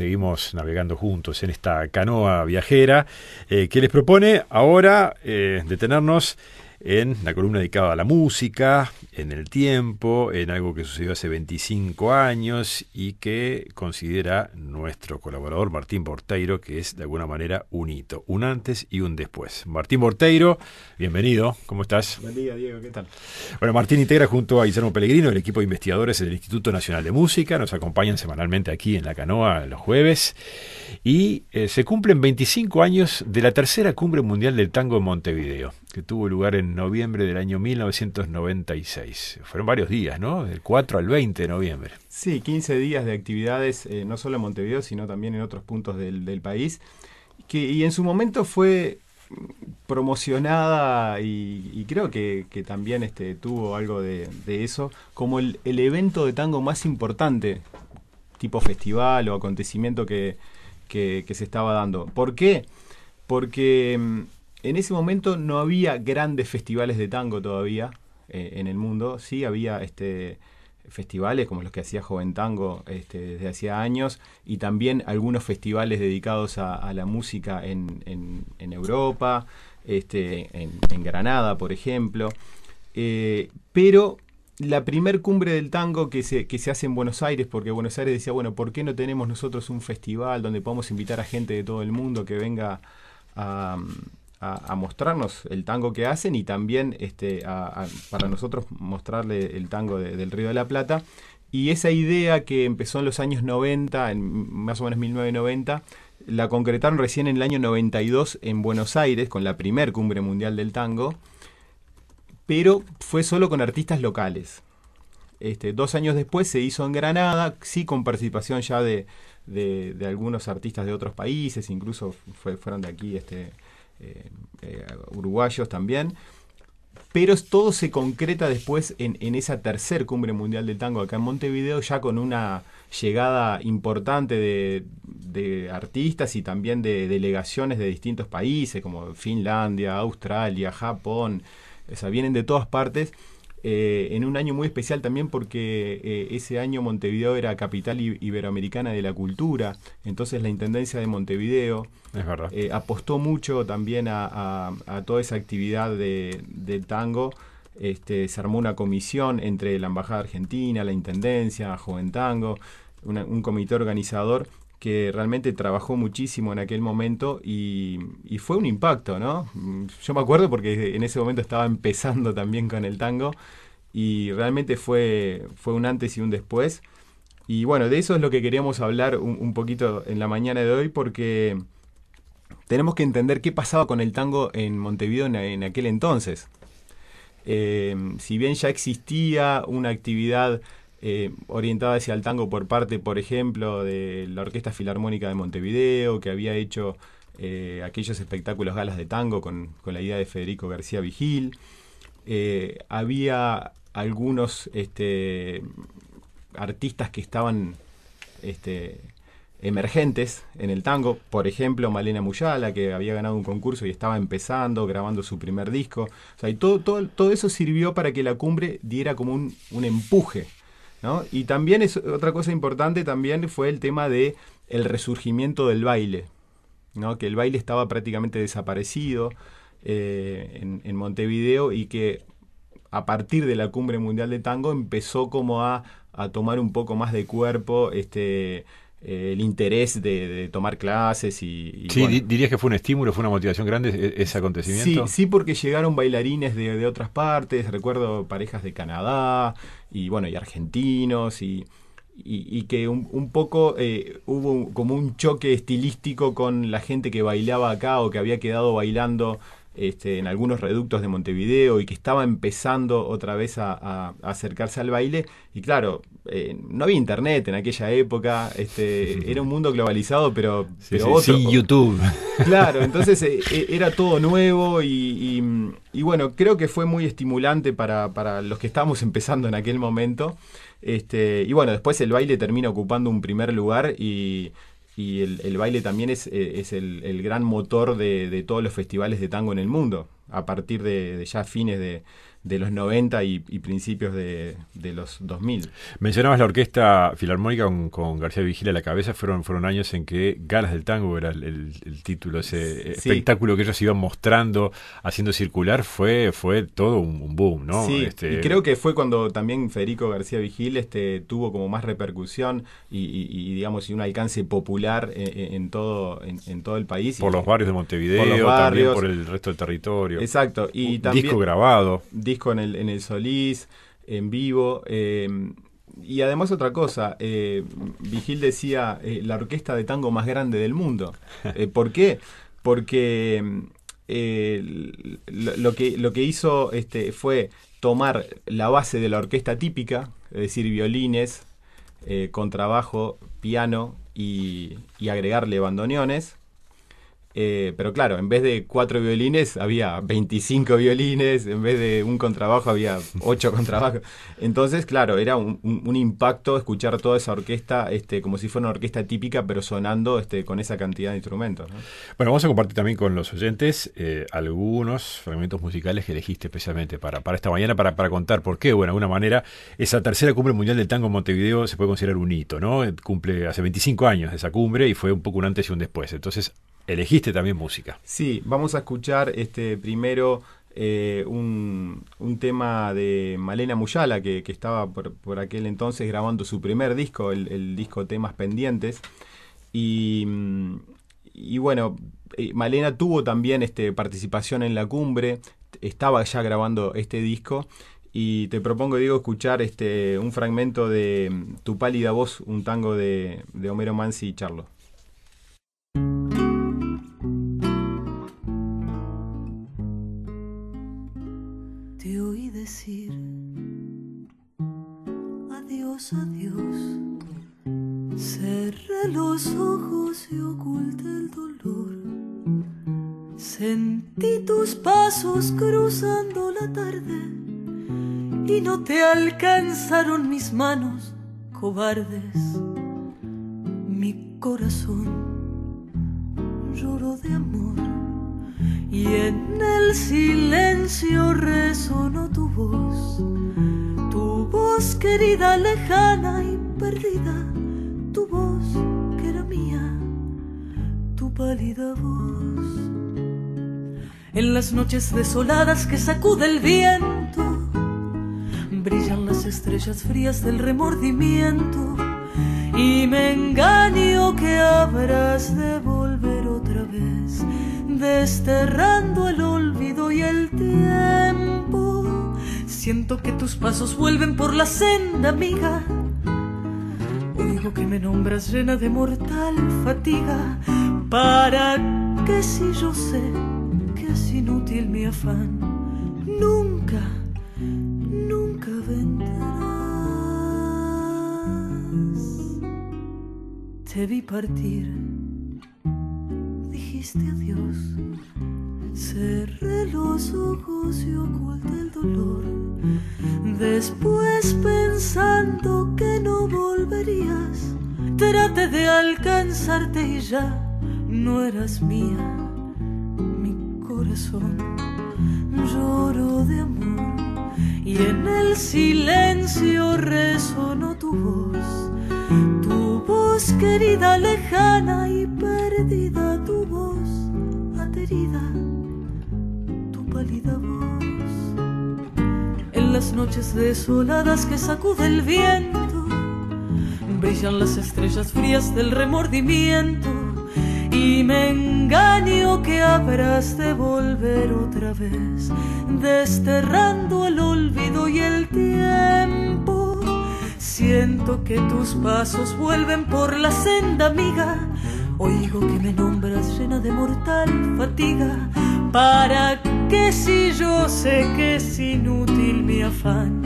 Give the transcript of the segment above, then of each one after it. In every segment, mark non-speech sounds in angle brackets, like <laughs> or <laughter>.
seguimos navegando juntos en esta canoa viajera eh, que les propone ahora eh, detenernos en la columna dedicada a la música, en el tiempo, en algo que sucedió hace 25 años y que considera nuestro colaborador Martín Borteiro que es de alguna manera un hito, un antes y un después. Martín Borteiro, bienvenido, ¿cómo estás? Buen día, Diego, ¿qué tal? Bueno, Martín integra junto a Guillermo Pellegrino el equipo de investigadores del Instituto Nacional de Música, nos acompañan semanalmente aquí en la canoa los jueves y eh, se cumplen 25 años de la tercera cumbre mundial del tango en Montevideo, que tuvo lugar en noviembre del año 1996. Fueron varios días, ¿no? Del 4 al 20 de noviembre. Sí, 15 días de actividades, eh, no solo en Montevideo, sino también en otros puntos del, país. Que, y en su momento fue promocionada y, creo que, también este, tuvo algo de, eso como el, evento de tango más importante, tipo festival o acontecimiento que, que, se estaba dando. ¿Por qué? Porque mm, en ese momento no había grandes festivales de tango todavía eh, en el mundo. Sí había este, festivales como los que hacía Joven Tango este, desde hacía años y también algunos festivales dedicados a, la música en, en, Europa, este, en, Granada, por ejemplo. Eh, pero la primer cumbre del tango que se, que se hace en Buenos Aires, porque Buenos Aires decía, bueno, ¿por qué no tenemos nosotros un festival donde podamos invitar a gente de todo el mundo que venga a, mostrarnos el tango que hacen y también este, para nosotros mostrarle el tango del Río de la Plata? Y esa idea que empezó en los años 90, en más o menos 1990, la concretaron recién en el año 92 en Buenos Aires, con la primer cumbre mundial del tango pero fue solo con artistas locales. Este, dos años después se hizo en Granada, sí con participación ya de, algunos artistas de otros países, incluso fueron de aquí este, eh, eh, uruguayos también. Pero todo se concreta después en, esa tercer cumbre mundial del tango acá en Montevideo, ya con una llegada importante de, de artistas y también de delegaciones de distintos países como Finlandia, Australia, Japón, o sea, vienen de todas partes. Eh, en un año muy especial también porque eh, ese año Montevideo era capital iberoamericana de la cultura, entonces la Intendencia de Montevideo eh, apostó mucho también a, toda esa actividad de, tango. Este, se armó una comisión entre la Embajada Argentina, la Intendencia, Joven Tango, un comité organizador que realmente trabajó muchísimo en aquel momento y, fue un impacto, ¿no? Yo me acuerdo porque en ese momento estaba empezando también con el tango y realmente fue, fue un antes y un después. Y bueno, de eso es lo que queríamos hablar un, poquito en la mañana de hoy porque tenemos que entender qué pasaba con el tango en Montevideo en, aquel entonces. Eh, si bien ya existía una actividad eh, orientada hacia el tango por parte, por ejemplo, de la Orquesta Filarmónica de Montevideo, que había hecho eh, aquellos espectáculos galas de tango con, la idea de Federico García Vigil. Eh, había algunos este, artistas que estaban este, emergentes en el tango, por ejemplo Malena Muyala, que había ganado un concurso y estaba empezando, grabando su primer disco. O sea, y todo, eso sirvió para que la cumbre diera como un empuje y también es otra cosa importante también fue el tema de el resurgimiento del baile, ¿no? que el baile estaba prácticamente desaparecido eh, en, Montevideo y que a partir de la cumbre mundial de tango empezó como a, a tomar un poco más de cuerpo este el interés de, tomar clases y... sí, dirías que fue un estímulo, fue una motivación grande e, ese acontecimiento. Sí, sí, porque llegaron bailarines de, otras partes, recuerdo parejas de Canadá y bueno, y argentinos y... Y, que un, poco eh, hubo como un choque estilístico con la gente que bailaba acá o que había quedado bailando este, en algunos reductos de Montevideo y que estaba empezando otra vez a, acercarse al baile. Y claro, eh, no había internet en aquella época, este, <laughs> era un mundo globalizado, pero, YouTube. <laughs> Claro, entonces eh, eh, era todo nuevo y, bueno, creo que fue muy estimulante para, para los que estábamos <laughs> empezando en aquel momento. Este, y bueno, después el baile termina ocupando un primer lugar y, y el, baile también es, eh, el, gran motor de, todos los festivales de tango en el mundo, a partir de, ya fines de, de los 90 y, principios de, los 2000. Mencionabas la orquesta filarmónica con, García Vigila a la cabeza, fueron, fueron años en que Galas del Tango era el, título, ese espectáculo que ellos iban mostrando, haciendo circular, fue, fue todo un, boom, ¿no? Sí, este... y creo que fue cuando también Federico García Vigil este, tuvo como más repercusión y, digamos, y un alcance popular en, todo, en, todo el país. Por los barrios de Montevideo, también por el resto del territorio. Exacto. Y también, disco grabado. Disco en el, en el Solís, en vivo. Eh, y además otra cosa, eh, Vigil decía eh, la orquesta de tango más grande del mundo. <laughs> Eh, ¿Por qué? Porque lo, que, lo que hizo este, fue tomar la base de la orquesta típica, es decir, violines, contrabajo, piano y, y agregarle bandoneones, eh, pero claro, en vez de cuatro violines había 25 violines, en vez de un contrabajo había ocho <laughs> contrabajos. Entonces, claro, era un, impacto escuchar toda esa orquesta este, como si fuera una orquesta típica, pero sonando este, con esa cantidad de instrumentos. Bueno, vamos a compartir también con los oyentes eh, algunos fragmentos musicales que elegiste especialmente para, para esta mañana, para, para contar por qué, bueno, de alguna manera, esa tercera cumbre mundial del tango en Montevideo se puede considerar un hito, ¿no? Cumple hace 25 años esa cumbre y fue un poco un antes y un después. Entonces, elegiste también música. Sí, vamos a escuchar este primero eh, un, tema de Malena Muyala, que, estaba por, aquel entonces grabando su primer disco, el, disco Temas Pendientes. Y, bueno, eh, Malena tuvo también este, participación en la cumbre, estaba ya grabando este disco. Y te propongo, Diego, escuchar este, un fragmento de Tu pálida voz, un tango de, de Homero Mansi y Charlo. Ojos y oculté el dolor. Sentí tus pasos cruzando la tarde y no te alcanzaron mis manos cobardes. Mi corazón lloró de amor y en el silencio resonó tu voz voz querida, lejana y perdida, pálida voz. En las noches desoladas que sacude el viento, brillan las estrellas frías del remordimiento y me engaño que habrás de volver otra vez, desterrando el olvido y el tiempo Siento que tus pasos vuelven por la senda, amiga. Oigo que me nombras llena de mortal fatiga. ¿Para que si yo sé que es inútil mi afán? Nunca, nunca vendrás. Te vi partir, dijiste adiós Cerré los ojos y oculté el dolor. Después pensando que no volverías, traté de alcanzarte y ya no eras mía. Mi corazón lloró de amor y en el silencio resonó tu voz. Tu voz querida, lejana y perdida, tu voz aterida en las noches desoladas que sacude el viento, brillan las estrellas frías del remordimiento. Y me engaño que habrás de volver otra vez, desterrando el olvido y el tiempo. Siento que tus pasos vuelven por la senda amiga. Oigo que me nombras llena de mortal fatiga. ¿Para que si yo sé que es inútil mi afán,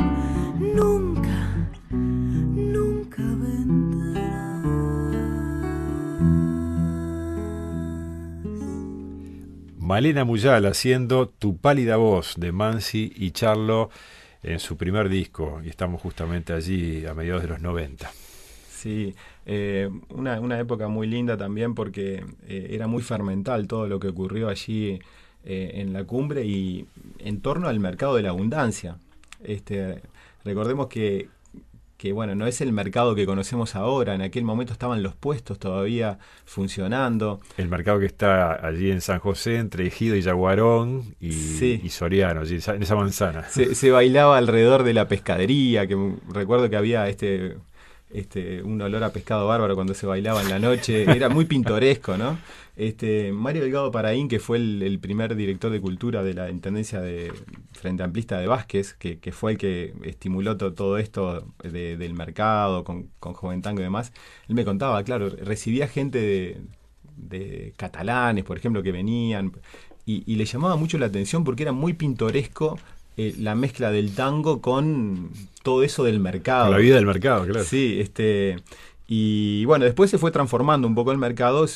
Malena Muyal haciendo Tu pálida voz de Mansi y Charlo en su primer disco y estamos justamente allí a mediados de los 90. Sí, eh, una, una, época muy linda también porque eh, era muy fermental todo lo que ocurrió allí eh, en la cumbre y en torno al mercado de la abundancia. Este, recordemos que, que bueno, no es el mercado que conocemos ahora, en aquel momento estaban los puestos todavía funcionando. El mercado que está allí en San José, entre Ejido y Yaguarón y, y Soriano, allí, en esa manzana. Se, se, bailaba alrededor de la pescadería, que recuerdo que había este este, un olor a pescado bárbaro cuando se bailaba en la noche, era muy pintoresco, ¿no? Este, Mario Delgado Paraín, que fue el, primer director de cultura de la Intendencia de Frente Amplista de Vázquez, que, fue el que estimuló todo esto del mercado con, con Joven Tango y demás, él me contaba, claro, recibía gente de, catalanes, por ejemplo, que venían, y, y, le llamaba mucho la atención porque era muy pintoresco eh, la mezcla del tango con todo eso del mercado. la vida del mercado, claro. Sí, este. Y bueno, después se fue transformando un poco el mercado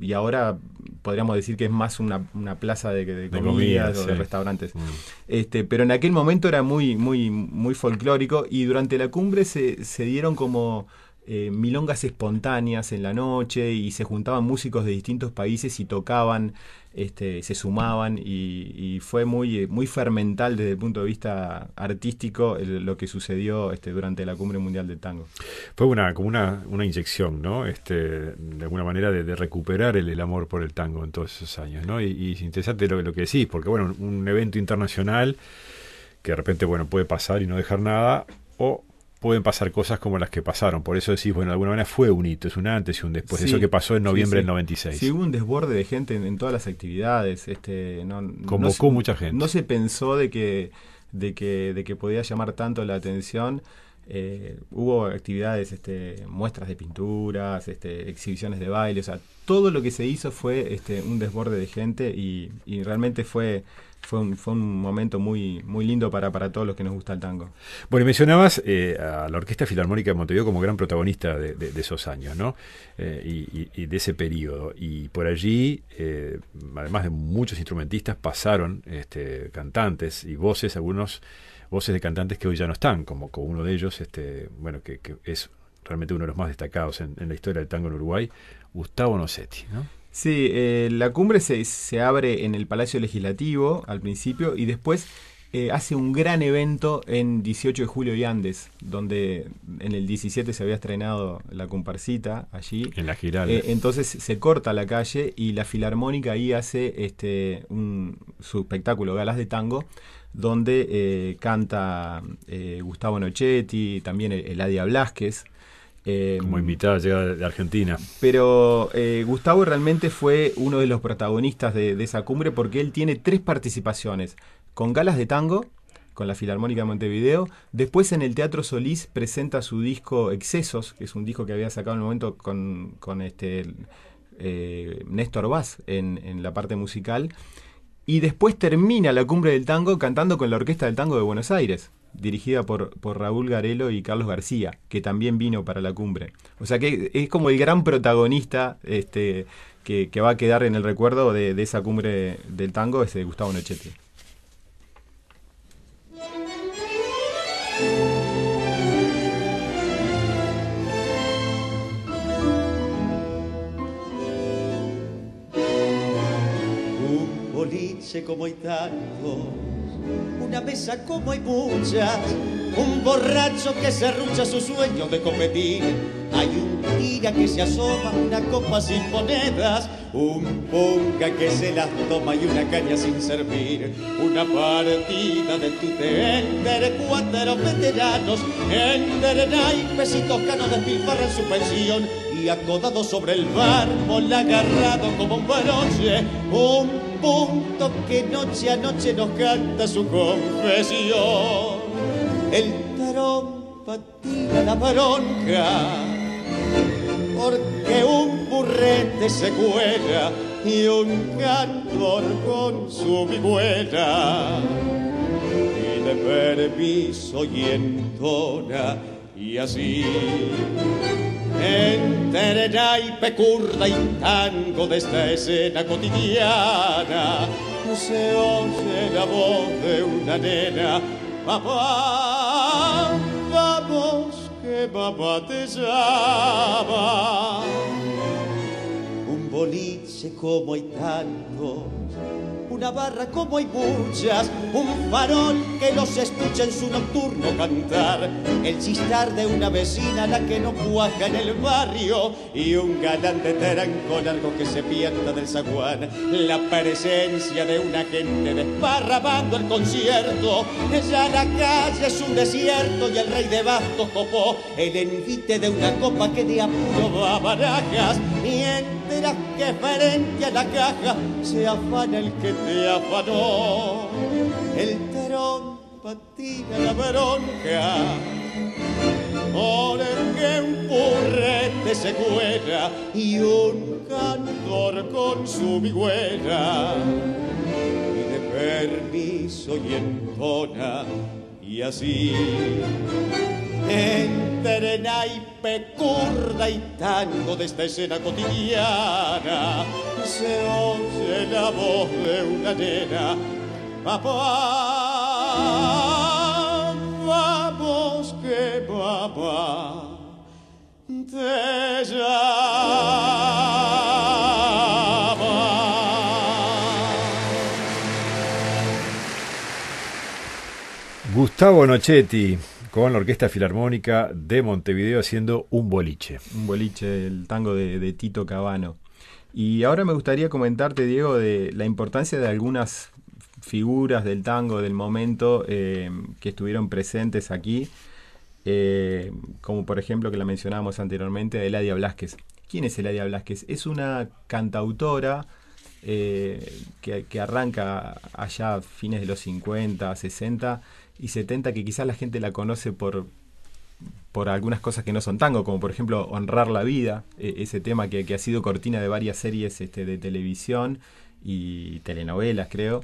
y ahora podríamos decir que es más una, plaza de, de, comidas o de restaurantes. Mm. Este, pero en aquel momento era muy, muy, muy folclórico y durante la cumbre se, se dieron como eh, milongas espontáneas en la noche y se juntaban músicos de distintos países y tocaban, este, se sumaban y, fue muy, muy fermental desde el punto de vista artístico lo que sucedió este, durante la Cumbre Mundial del Tango. Fue una, como una, una inyección, ¿no? Este, de alguna manera de, recuperar el, amor por el tango en todos esos años, ¿no? Y, es interesante lo, lo que decís, porque bueno, un evento internacional que de repente, bueno, puede pasar y no dejar nada, o pueden pasar cosas como las que pasaron. Por eso decís, bueno, de alguna manera fue un hito, es un antes y un después. eso que pasó en noviembre del 96. Sí, hubo un desborde de gente en, todas las actividades. Este, no, Convocó mucha gente. No se pensó de que, de que, de que podía llamar tanto la atención. Eh, hubo actividades, este, muestras de pinturas, este, exhibiciones de baile, o sea, todo lo que se hizo fue este, un desborde de gente y, y realmente fue fue un, fue un momento muy, muy lindo para, para todos los que nos gusta el tango. Bueno, mencionabas eh, a la Orquesta Filarmónica de Montevideo como gran protagonista de, esos años, ¿no? Eh, y, de ese periodo. Y por allí, eh, además de muchos instrumentistas, pasaron este, cantantes y voces, algunos voces de cantantes que hoy ya no están, como, como uno de ellos, este, bueno, que, es realmente uno de los más destacados en, en la historia del tango en Uruguay, Gustavo Nocetti, ¿no? Sí, eh, la cumbre se, se, abre en el Palacio Legislativo al principio y después eh, hace un gran evento en 18 de julio y Andes, donde en el 17 se había estrenado la comparsita allí. En la giral. Eh, entonces se corta la calle y la Filarmónica ahí hace este un, su espectáculo, Galas de Tango, donde canta Gustavo Nochetti, también Eladia Blasquez, eh, Como invitada llega de Argentina. Pero eh, Gustavo realmente fue uno de los protagonistas de, esa cumbre porque él tiene tres participaciones. Con galas de tango, con la Filarmónica de Montevideo. Después en el Teatro Solís presenta su disco Excesos, que es un disco que había sacado en el momento con, con este, eh, Néstor Vaz en, en la parte musical. Y después termina la cumbre del tango cantando con la Orquesta del Tango de Buenos Aires dirigida por, por Raúl Garelo y Carlos García, que también vino para la cumbre. O sea que es como el gran protagonista este, que, va a quedar en el recuerdo de, esa cumbre del tango, es de Gustavo Nochetti. Un como una mesa como hay muchas, un borracho que se arrucha su sueño de competir. Hay un tira que se asoma, una copa sin monedas, un punga que se las toma y una caña sin servir. Una partida de tutender, cuatro veteranos, entre naipes y toscanos despilfarran su pensión y acodado sobre el mármol agarrado como un broche, un punto que noche a noche nos canta su confesión. El trompa tira la bronca, porque un burrete se cuela y un cantor con su vihuela. de permiso y entona y así entre naipe, curda y tango de esta escena cotidiana se oye la voz de una nena. Papá vamos que papá te llama. Un boliche como hay tantos una barra como hay muchas, un farol que los escucha en su nocturno cantar, el chistar de una vecina la que no cuaja en el barrio. Y un galán de teranco largo que se pierda del zaguán, la presencia de una gente desparramando el concierto, ya la calle es un desierto y el rey de bastos copó. El envite de una copa que de apuro va a barajas, mientras que frente a la caja se afana el que te afanó. El terón patina la bronca, por el que un purrete se cuela y un cantor con su vigüera. Y de permiso y entona, y así entre naipe, curda y tango de esta escena cotidiana se oye la voz de una nena. Papá, vamos que papá te Gustavo Nochetti con la Orquesta Filarmónica de Montevideo haciendo un boliche. Un boliche, el tango de, Tito Cabano. Y ahora me gustaría comentarte, Diego, de la importancia de algunas figuras del tango del momento eh, que estuvieron presentes aquí, eh, como por ejemplo que la mencionábamos anteriormente, Eladia Blasquez. ¿Quién es Eladia Blasquez? Es una cantautora eh, que, que, arranca allá a fines de los 50, 60 y 70 que quizás la gente la conoce por, por algunas cosas que no son tango, como por ejemplo Honrar la Vida, e, ese tema que, ha sido cortina de varias series este, de televisión y telenovelas, creo.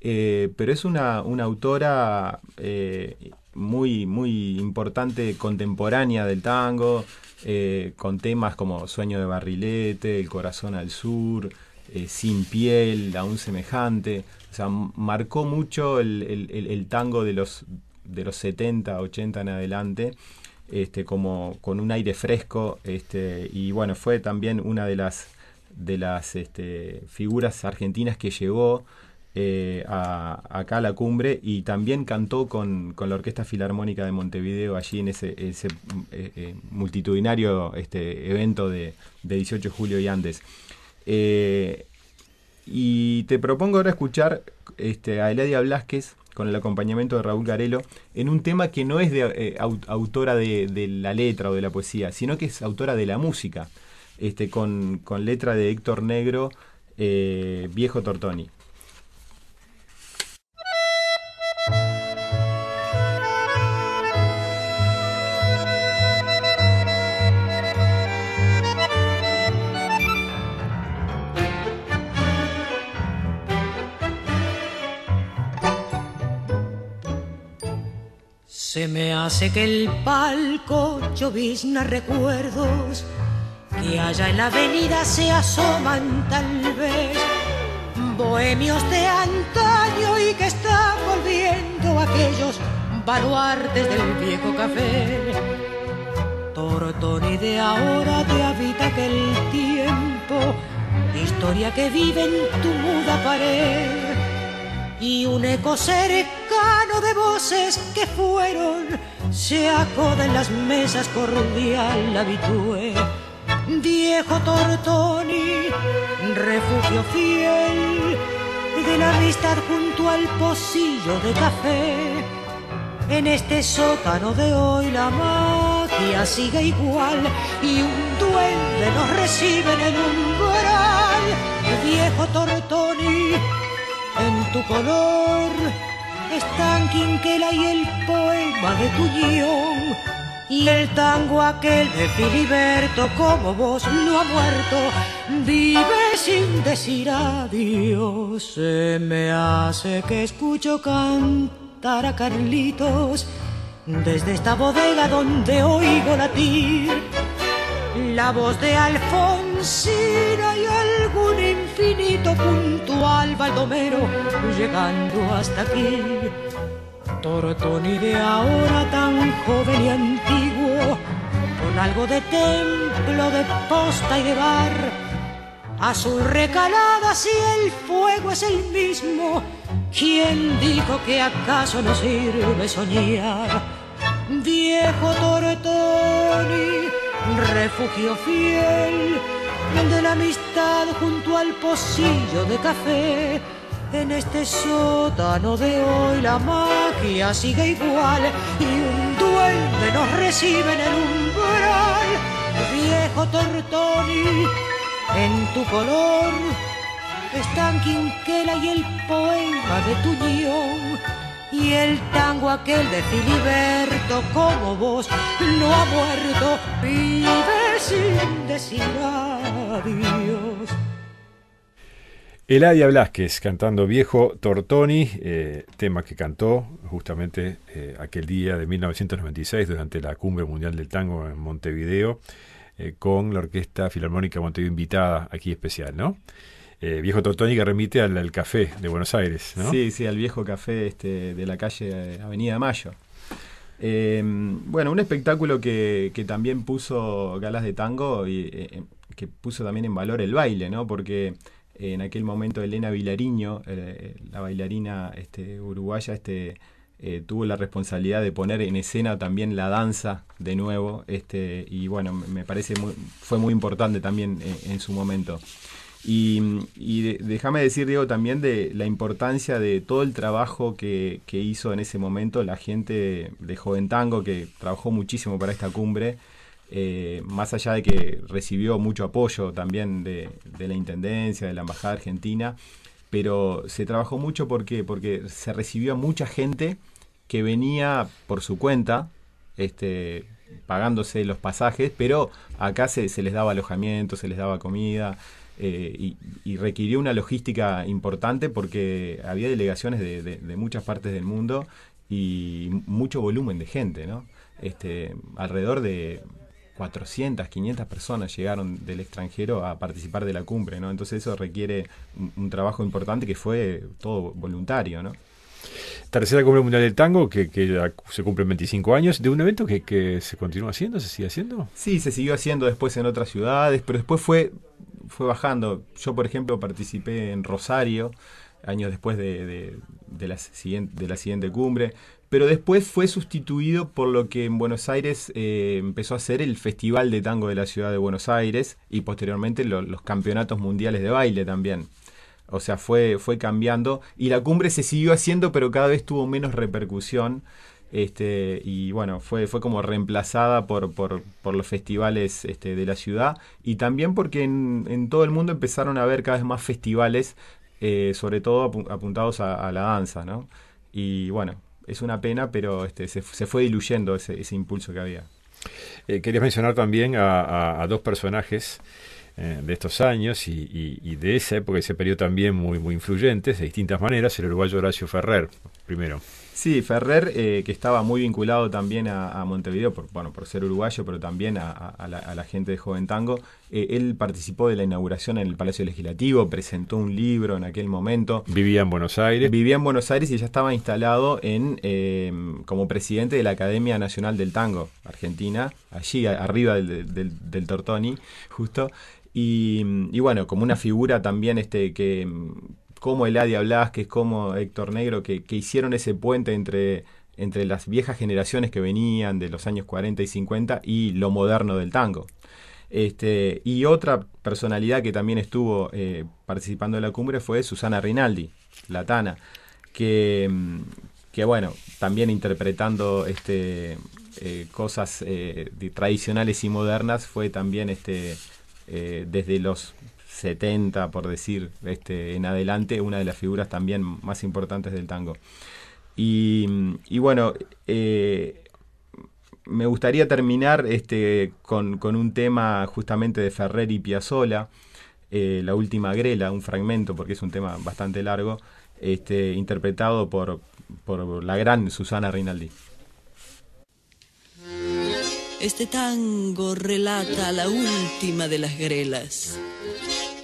Eh, pero es una, una autora eh, muy, muy importante, contemporánea del tango, eh, con temas como Sueño de Barrilete, El Corazón al Sur, Sin Piel, Aún Semejante. Marcó mucho el, tango de los, de los 70, 80 en adelante. Este, como con un aire fresco este, y bueno fue también una de las de las este, figuras argentinas que llegó eh, a, acá a la cumbre y también cantó con, la Orquesta Filarmónica de Montevideo allí en ese, eh, eh, multitudinario este, evento de, de, 18 de julio y antes. Y te propongo ahora escuchar este, a Eladia Blasquez con el acompañamiento de Raúl Garelo en un tema que no es de, eh, autora de, la letra o de la poesía, sino que es autora de la música, este, con, letra de Héctor Negro, eh, Viejo Tortoni. Se me hace que el palco llovizna recuerdos que allá en la avenida se asoman tal vez bohemios de antaño y que están volviendo aquellos baluartes del viejo café. Tortoni de ahora te habita aquel tiempo, historia que vive en tu muda pared y un eco cercano de voces que fueron se acoda en las mesas cordial habitué. Viejo Tortoni, refugio fiel de la amistad junto al pocillo de café. En este sótano de hoy la magia sigue igual y un duende nos recibe en el umbral. Viejo Tortoni, en tu color están Quinquela y el poema de tu guion. Y el tango aquel de Filiberto, como vos no ha muerto, vive sin decir adiós. Se me hace que escucho cantar a Carlitos desde esta bodega donde oigo latir la voz de Alfonsina y algún infinito puntual baldomero llegando hasta aquí. Tortoni de ahora tan joven y antiguo, con algo de templo, de posta y de bar, azul recalada si el fuego es el mismo. ¿Quién dijo que acaso no sirve soñar? Viejo Tortoni, refugio fiel de la amistad junto al pocillo de café. En este sótano de hoy la magia sigue igual y un duende nos recibe en el umbral. Viejo Tortoni, en tu color están Quinquela y el poema de Tuñón y el tango aquel de Filiberto como vos no ha muerto, vive sin decir adiós. Eladia Blasquez cantando Viejo Tortoni, eh, tema que cantó justamente eh, aquel día de 1996 durante la Cumbre Mundial del Tango en Montevideo, eh, con la Orquesta Filarmónica Montevideo invitada aquí especial, ¿no? viejo Tortoni que remite al, café de Buenos Aires, ¿no? Sí, sí, al viejo café este, de la calle Avenida Mayo. bueno, un espectáculo que, que, también puso galas de tango y que puso también en valor el baile, ¿no? Porque en aquel momento Elena Vilariño, eh, la bailarina este, uruguaya, este, eh, tuvo la responsabilidad de poner en escena también la danza de nuevo, este, y bueno, me parece muy, fue muy importante también eh, en, su momento. Y, déjame decir, Diego, también de la importancia de todo el trabajo que, que hizo en ese momento la gente de Joven Tango, que trabajó muchísimo para esta cumbre, eh, más allá de que recibió mucho apoyo también de, la Intendencia, de la Embajada Argentina, pero se trabajó mucho porque, porque se recibió a mucha gente que venía por su cuenta, este, pagándose los pasajes, pero acá se, les daba alojamiento, se les daba comida, eh, y, requirió una logística importante porque había delegaciones de, de, muchas partes del mundo y mucho volumen de gente, ¿no? Este, alrededor de 400, 500 personas llegaron del extranjero a participar de la cumbre, ¿no? Entonces eso requiere un, trabajo importante que fue todo voluntario, ¿no? Tercera Cumbre Mundial del Tango, que, se cumple 25 años, de un evento que, que, se continúa haciendo, se sigue haciendo. Sí, se siguió haciendo después en otras ciudades, pero después fue, fue bajando. Yo, por ejemplo, participé en Rosario, años después de, de, la, siguiente, de la siguiente cumbre pero después fue sustituido por lo que en Buenos Aires eh, empezó a ser el Festival de Tango de la Ciudad de Buenos Aires y posteriormente los campeonatos mundiales de baile también. O sea, fue, fue cambiando y la cumbre se siguió haciendo, pero cada vez tuvo menos repercusión. Este, y bueno, fue, fue como reemplazada por, por, los festivales este, de la ciudad y también porque en, en, todo el mundo empezaron a haber cada vez más festivales, eh, sobre todo apuntados a, a la danza, ¿no? Y bueno, es una pena, pero este, se, fue diluyendo ese, impulso que había. Eh, querías mencionar también a, dos personajes eh, de estos años y, de esa época, ese periodo también muy, muy influyentes, de distintas maneras, el uruguayo Horacio Ferrer, primero. Sí, Ferrer, eh, que estaba muy vinculado también a, Montevideo, por, bueno, por ser uruguayo, pero también a, la, gente de Joven Tango. Eh, él participó de la inauguración en el Palacio Legislativo, presentó un libro en aquel momento. Vivía en Buenos Aires. Vivía en Buenos Aires y ya estaba instalado en eh, como presidente de la Academia Nacional del Tango Argentina, allí arriba del, Tortoni, justo. Y, y, bueno, como una figura también este que como Eladia Blasquez, como Héctor Negro, que, hicieron ese puente entre, entre las viejas generaciones que venían de los años 40 y 50 y lo moderno del tango. Este, y otra personalidad que también estuvo eh, participando en la cumbre fue Susana Rinaldi, la Tana, que, que bueno, también interpretando este, eh, cosas eh, tradicionales y modernas, fue también este, desde los 70, por decir, este, en adelante, una de las figuras también más importantes del tango. Y, bueno, eh, me gustaría terminar este, con, un tema justamente de Ferrer y Piazzolla, eh, La Última Grela, un fragmento, porque es un tema bastante largo, este, interpretado por, por la gran Susana Rinaldi. Este tango relata la última de las grelas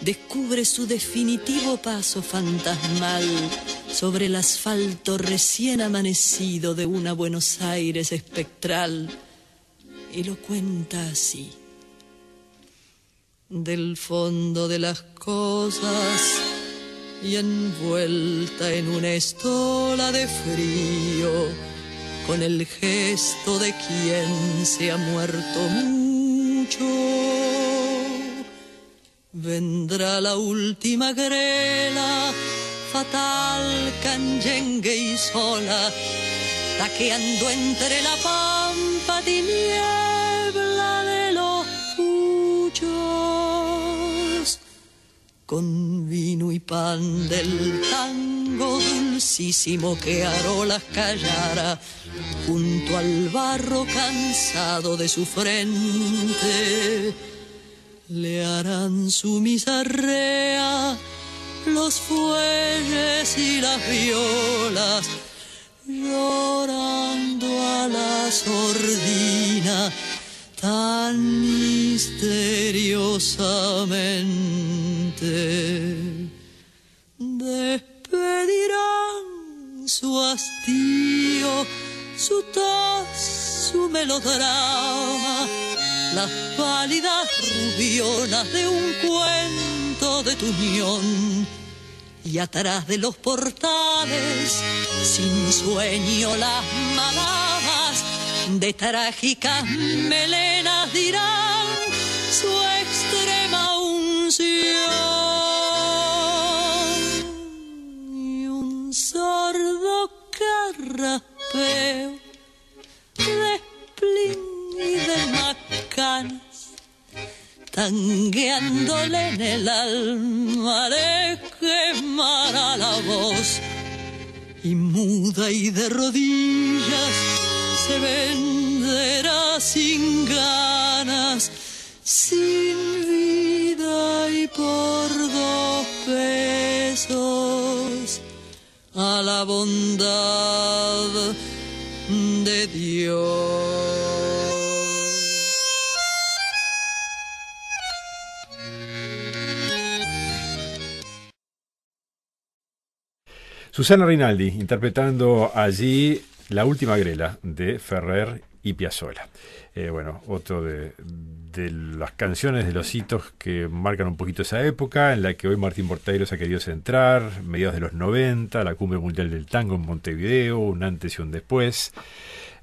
descubre su definitivo paso fantasmal sobre el asfalto recién amanecido de una Buenos Aires espectral y lo cuenta así. del fondo de las cosas y envuelta en una estola de frío, con el gesto de quien se ha muerto mucho. Vendrá la última grela, fatal, canyengue y sola, taqueando entre la pampa niebla de los puchos. Con vino y pan del tango dulcísimo que Arolas callara junto al barro cansado de su frente. Le harán su misarrea los fuelles y las violas llorando a la sordina tan misteriosamente. Despedirán su hastío, su tos, su melodrama, las pálidas rubionas de un cuento de tu unión. Y atrás de los portales, sin sueño las maladas de trágicas melenas dirán su extrema unción y un sordo carraspeo tangueándole en el alma le quemará la voz y muda y de rodillas se venderá sin ganas, sin vida y por dos pesos a la bondad de Dios. Susana Rinaldi interpretando allí La última grela de Ferrer y Piazzolla. Eh, bueno, otro de, las canciones, de los hitos que marcan un poquito esa época, en la que hoy Martín Porteiro se ha querido centrar, mediados de los 90, la cumbre mundial del tango en Montevideo, un antes y un después.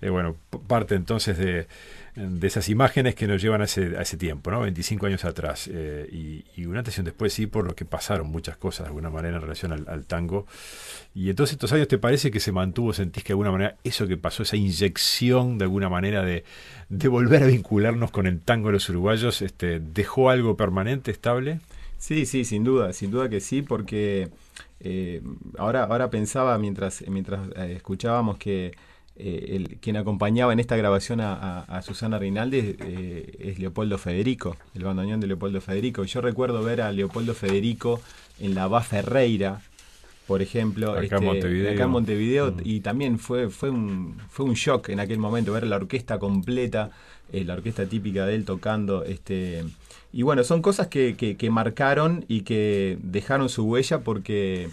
Eh, bueno, parte entonces de, de esas imágenes que nos llevan a ese, tiempo, ¿no? 25 años atrás. Eh, y, y, un antes y un después, sí, por lo que pasaron muchas cosas de alguna manera en relación al, tango. Y entonces estos años te parece que se mantuvo, sentís que de alguna manera eso que pasó, esa inyección de alguna manera de, de volver a vincularnos con el tango de los uruguayos, este, ¿dejó algo permanente, estable? Sí, sí, sin duda, sin duda que sí, porque eh, ahora, ahora pensaba mientras, mientras escuchábamos que eh, el, quien acompañaba en esta grabación a, a, a Susana Rinaldi eh, es Leopoldo Federico, el bandoneón de Leopoldo Federico. Yo recuerdo ver a Leopoldo Federico en la Va Ferreira, por ejemplo, acá este, en Montevideo, acá en Montevideo Mm. y también fue, fue, un, fue un shock en aquel momento ver la orquesta completa, eh, la orquesta típica de él tocando. Este, y bueno, son cosas que, que, que marcaron y que dejaron su huella porque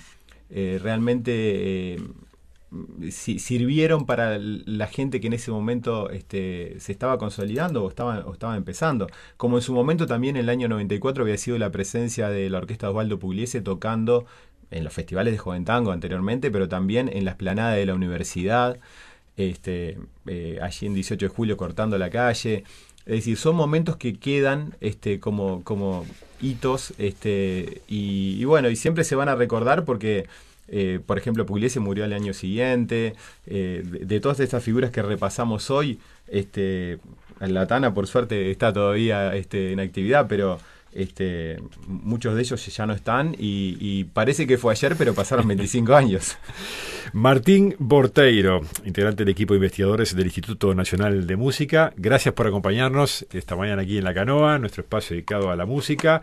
eh, realmente eh, si- sirvieron para la gente que en ese momento este, se estaba consolidando o estaba, o estaba empezando. Como en su momento también en el año 94 había sido la presencia de la orquesta Osvaldo Pugliese tocando en los festivales de Joven Tango anteriormente, pero también en la esplanada de la universidad, este, eh, allí en 18 de julio cortando la calle. Es decir, son momentos que quedan este, como, como hitos este, y bueno, y siempre se van a recordar porque eh, por ejemplo, Pugliese murió al año siguiente. Eh, de, de, todas estas figuras que repasamos hoy, este, la Tana, por suerte, está todavía este, en actividad, pero este, muchos de ellos ya no están y, y, parece que fue ayer, pero pasaron <laughs> 25 años. Martín Borteiro, integrante del equipo de investigadores del Instituto Nacional de Música, gracias por acompañarnos esta mañana aquí en La Canoa, nuestro espacio dedicado a la música.